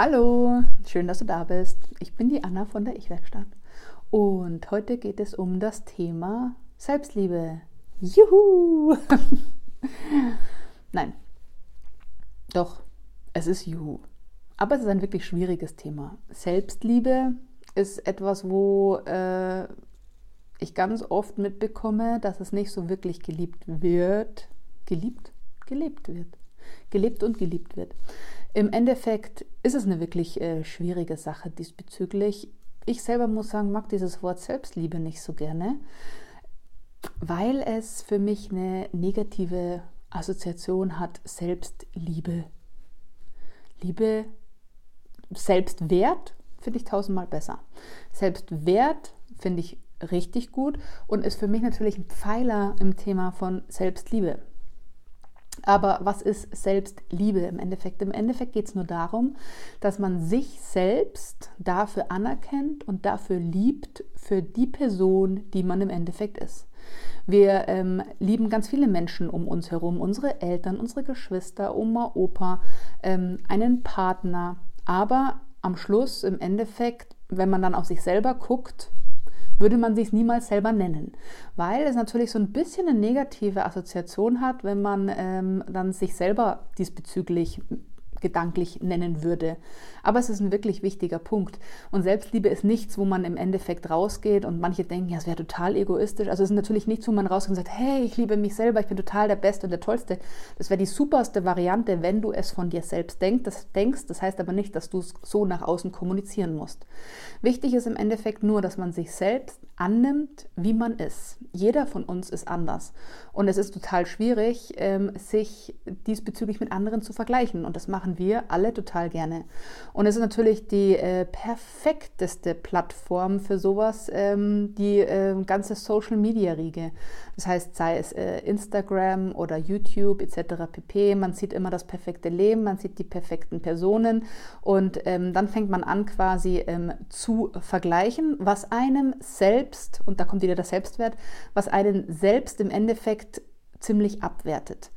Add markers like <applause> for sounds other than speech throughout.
Hallo, schön, dass du da bist. Ich bin die Anna von der Ich-Werkstatt und heute geht es um das Thema Selbstliebe. Juhu! <laughs> Nein, doch, es ist Juhu. Aber es ist ein wirklich schwieriges Thema. Selbstliebe ist etwas, wo äh, ich ganz oft mitbekomme, dass es nicht so wirklich geliebt wird. Geliebt? Gelebt wird. Gelebt und geliebt wird. Im Endeffekt ist es eine wirklich äh, schwierige Sache diesbezüglich. Ich selber muss sagen, mag dieses Wort Selbstliebe nicht so gerne, weil es für mich eine negative Assoziation hat. Selbstliebe. Liebe, Selbstwert finde ich tausendmal besser. Selbstwert finde ich richtig gut und ist für mich natürlich ein Pfeiler im Thema von Selbstliebe. Aber was ist Selbstliebe im Endeffekt? Im Endeffekt geht es nur darum, dass man sich selbst dafür anerkennt und dafür liebt, für die Person, die man im Endeffekt ist. Wir ähm, lieben ganz viele Menschen um uns herum, unsere Eltern, unsere Geschwister, Oma, Opa, ähm, einen Partner. Aber am Schluss, im Endeffekt, wenn man dann auf sich selber guckt, würde man sich niemals selber nennen, weil es natürlich so ein bisschen eine negative Assoziation hat, wenn man ähm, dann sich selber diesbezüglich gedanklich nennen würde. Aber es ist ein wirklich wichtiger Punkt. Und Selbstliebe ist nichts, wo man im Endeffekt rausgeht und manche denken, ja, es wäre total egoistisch. Also es ist natürlich nichts, wo man rausgeht und sagt, hey, ich liebe mich selber, ich bin total der Beste und der Tollste. Das wäre die superste Variante, wenn du es von dir selbst denkst. Das, denkst. das heißt aber nicht, dass du es so nach außen kommunizieren musst. Wichtig ist im Endeffekt nur, dass man sich selbst annimmt, wie man ist. Jeder von uns ist anders. Und es ist total schwierig, ähm, sich diesbezüglich mit anderen zu vergleichen. Und das machen wir alle total gerne. Und es ist natürlich die äh, perfekteste Plattform für sowas, ähm, die äh, ganze Social-Media-Riege. Das heißt, sei es äh, Instagram oder YouTube etc. pp. Man sieht immer das perfekte Leben, man sieht die perfekten Personen und ähm, dann fängt man an quasi ähm, zu vergleichen, was einem selbst, und da kommt wieder der Selbstwert, was einen selbst im Endeffekt ziemlich abwertet.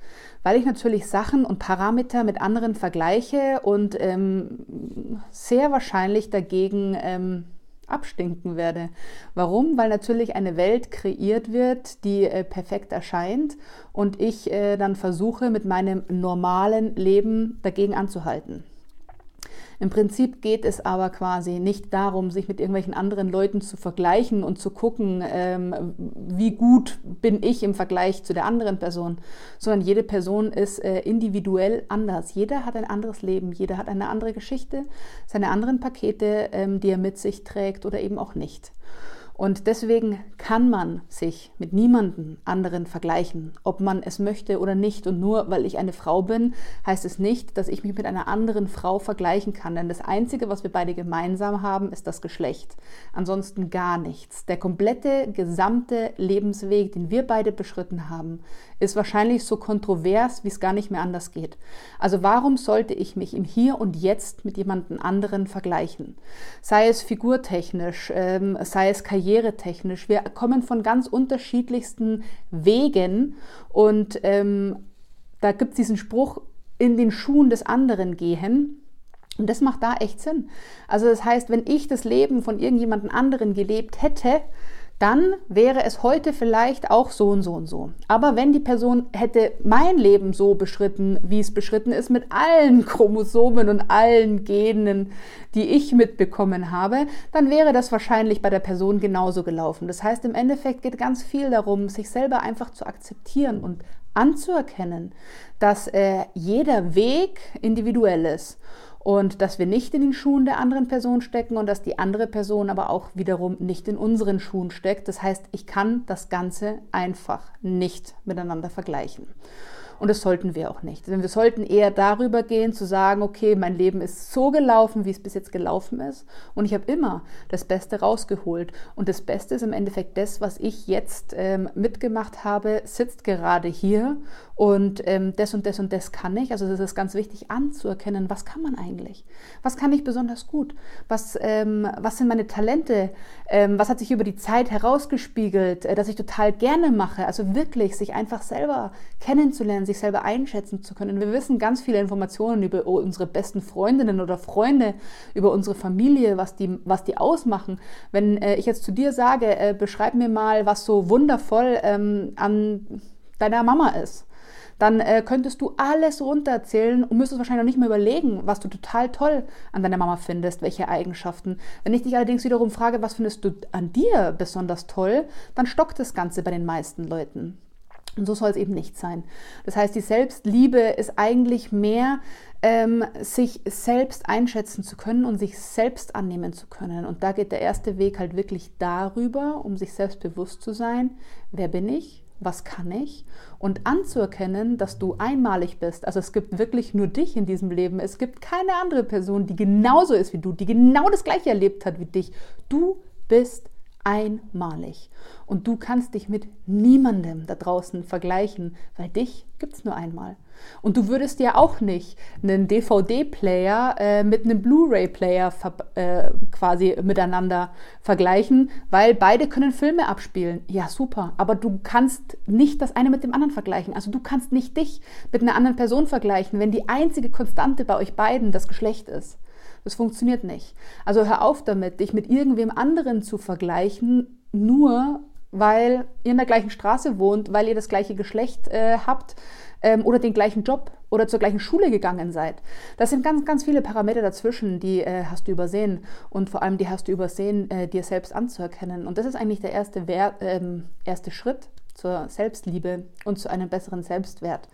Weil ich natürlich Sachen und Parameter mit anderen vergleiche und ähm, sehr wahrscheinlich dagegen ähm, abstinken werde. Warum? Weil natürlich eine Welt kreiert wird, die äh, perfekt erscheint und ich äh, dann versuche mit meinem normalen Leben dagegen anzuhalten. Im Prinzip geht es aber quasi nicht darum, sich mit irgendwelchen anderen Leuten zu vergleichen und zu gucken, ähm, wie gut bin ich im Vergleich zu der anderen Person, sondern jede Person ist äh, individuell anders. Jeder hat ein anderes Leben, jeder hat eine andere Geschichte, seine anderen Pakete, ähm, die er mit sich trägt oder eben auch nicht. Und deswegen kann man sich mit niemandem anderen vergleichen, ob man es möchte oder nicht. Und nur weil ich eine Frau bin, heißt es nicht, dass ich mich mit einer anderen Frau vergleichen kann. Denn das Einzige, was wir beide gemeinsam haben, ist das Geschlecht. Ansonsten gar nichts. Der komplette, gesamte Lebensweg, den wir beide beschritten haben, ist wahrscheinlich so kontrovers, wie es gar nicht mehr anders geht. Also warum sollte ich mich im Hier und Jetzt mit jemandem anderen vergleichen? Sei es figurtechnisch, ähm, sei es karriere karrieretechnisch. Wir kommen von ganz unterschiedlichsten Wegen und ähm, da gibt es diesen Spruch, in den Schuhen des anderen gehen. Und das macht da echt Sinn. Also das heißt, wenn ich das Leben von irgendjemandem anderen gelebt hätte, dann wäre es heute vielleicht auch so und so und so. Aber wenn die Person hätte mein Leben so beschritten, wie es beschritten ist, mit allen <laughs> Chromosomen und allen Genen, die ich mitbekommen habe, dann wäre das wahrscheinlich bei der Person genauso gelaufen. Das heißt, im Endeffekt geht ganz viel darum, sich selber einfach zu akzeptieren und anzuerkennen, dass äh, jeder Weg individuell ist und dass wir nicht in den Schuhen der anderen Person stecken und dass die andere Person aber auch wiederum nicht in unseren Schuhen steckt. Das heißt, ich kann das Ganze einfach nicht miteinander vergleichen. Und das sollten wir auch nicht. Wir sollten eher darüber gehen, zu sagen, okay, mein Leben ist so gelaufen, wie es bis jetzt gelaufen ist. Und ich habe immer das Beste rausgeholt. Und das Beste ist im Endeffekt das, was ich jetzt ähm, mitgemacht habe, sitzt gerade hier. Und ähm, das und das und das kann ich. Also es ist ganz wichtig anzuerkennen, was kann man eigentlich? Was kann ich besonders gut? Was, ähm, was sind meine Talente? Ähm, was hat sich über die Zeit herausgespiegelt, äh, dass ich total gerne mache? Also wirklich sich einfach selber kennenzulernen, sich selber einschätzen zu können. Wir wissen ganz viele Informationen über unsere besten Freundinnen oder Freunde, über unsere Familie, was die, was die ausmachen. Wenn äh, ich jetzt zu dir sage, äh, beschreib mir mal, was so wundervoll ähm, an deiner Mama ist dann äh, könntest du alles runterzählen und müsstest wahrscheinlich noch nicht mehr überlegen, was du total toll an deiner Mama findest, welche Eigenschaften. Wenn ich dich allerdings wiederum frage, was findest du an dir besonders toll, dann stockt das Ganze bei den meisten Leuten. Und so soll es eben nicht sein. Das heißt, die Selbstliebe ist eigentlich mehr, ähm, sich selbst einschätzen zu können und sich selbst annehmen zu können. Und da geht der erste Weg halt wirklich darüber, um sich selbst bewusst zu sein, wer bin ich, was kann ich und anzuerkennen, dass du einmalig bist. Also es gibt wirklich nur dich in diesem Leben. Es gibt keine andere Person, die genauso ist wie du, die genau das gleiche erlebt hat wie dich. Du bist einmalig. Und du kannst dich mit niemandem da draußen vergleichen, weil dich gibt es nur einmal. Und du würdest ja auch nicht einen DVD-Player äh, mit einem Blu-ray-Player äh, quasi miteinander vergleichen, weil beide können Filme abspielen. Ja, super. Aber du kannst nicht das eine mit dem anderen vergleichen. Also du kannst nicht dich mit einer anderen Person vergleichen, wenn die einzige Konstante bei euch beiden das Geschlecht ist. Das funktioniert nicht. Also hör auf damit, dich mit irgendwem anderen zu vergleichen, nur weil ihr in der gleichen Straße wohnt, weil ihr das gleiche Geschlecht äh, habt ähm, oder den gleichen Job oder zur gleichen Schule gegangen seid. Das sind ganz, ganz viele Parameter dazwischen, die äh, hast du übersehen und vor allem die hast du übersehen, äh, dir selbst anzuerkennen. Und das ist eigentlich der erste, Wert, ähm, erste Schritt zur Selbstliebe und zu einem besseren Selbstwert.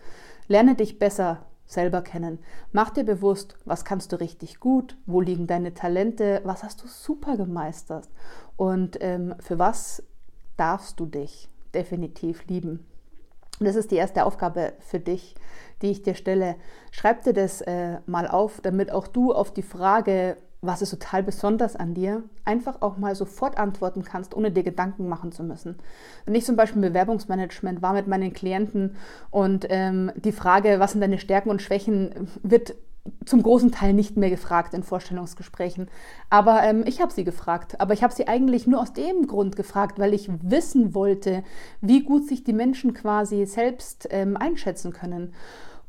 Lerne dich besser selber kennen. Mach dir bewusst, was kannst du richtig gut, wo liegen deine Talente, was hast du super gemeistert und ähm, für was darfst du dich definitiv lieben. Das ist die erste Aufgabe für dich, die ich dir stelle. Schreib dir das äh, mal auf, damit auch du auf die Frage, was ist total besonders an dir, einfach auch mal sofort antworten kannst, ohne dir Gedanken machen zu müssen. Wenn ich zum Beispiel im Bewerbungsmanagement war mit meinen Klienten und ähm, die Frage, was sind deine Stärken und Schwächen, wird zum großen Teil nicht mehr gefragt in Vorstellungsgesprächen. Aber ähm, ich habe sie gefragt. Aber ich habe sie eigentlich nur aus dem Grund gefragt, weil ich wissen wollte, wie gut sich die Menschen quasi selbst ähm, einschätzen können.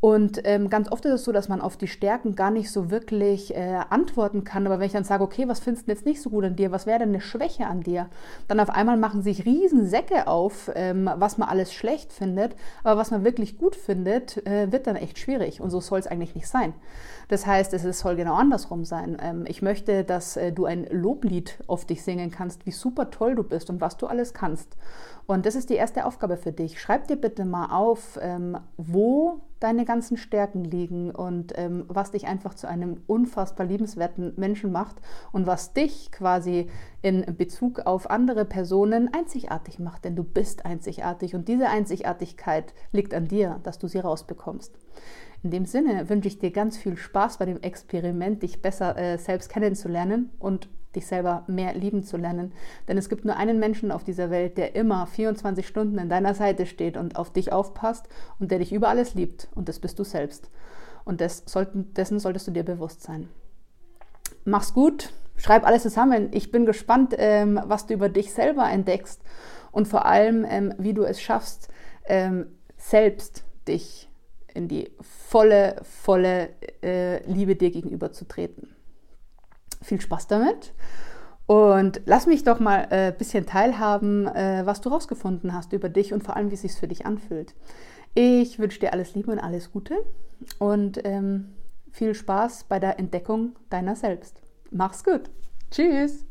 Und ähm, ganz oft ist es so, dass man auf die Stärken gar nicht so wirklich äh, antworten kann. Aber wenn ich dann sage, okay, was findest du jetzt nicht so gut an dir? Was wäre denn eine Schwäche an dir? Dann auf einmal machen sich Riesensäcke auf, ähm, was man alles schlecht findet. Aber was man wirklich gut findet, äh, wird dann echt schwierig. Und so soll es eigentlich nicht sein. Das heißt, es soll genau andersrum sein. Ähm, ich möchte, dass äh, du ein Loblied auf dich singen kannst, wie super toll du bist und was du alles kannst. Und das ist die erste Aufgabe für dich. Schreib dir bitte mal auf, ähm, wo deine ganzen Stärken liegen und ähm, was dich einfach zu einem unfassbar liebenswerten Menschen macht und was dich quasi in Bezug auf andere Personen einzigartig macht. Denn du bist einzigartig und diese Einzigartigkeit liegt an dir, dass du sie rausbekommst. In dem Sinne wünsche ich dir ganz viel Spaß bei dem Experiment, dich besser äh, selbst kennenzulernen und dich selber mehr lieben zu lernen. Denn es gibt nur einen Menschen auf dieser Welt, der immer 24 Stunden an deiner Seite steht und auf dich aufpasst und der dich über alles liebt. Und das bist du selbst. Und sollten, dessen solltest du dir bewusst sein. Mach's gut, schreib alles zusammen. Ich bin gespannt, ähm, was du über dich selber entdeckst und vor allem, ähm, wie du es schaffst, ähm, selbst dich in die volle, volle äh, Liebe dir gegenüber zu treten viel Spaß damit. Und lass mich doch mal ein äh, bisschen teilhaben, äh, was du rausgefunden hast über dich und vor allem, wie es sich für dich anfühlt. Ich wünsche dir alles Liebe und alles Gute und ähm, viel Spaß bei der Entdeckung deiner selbst. Mach's gut. Tschüss.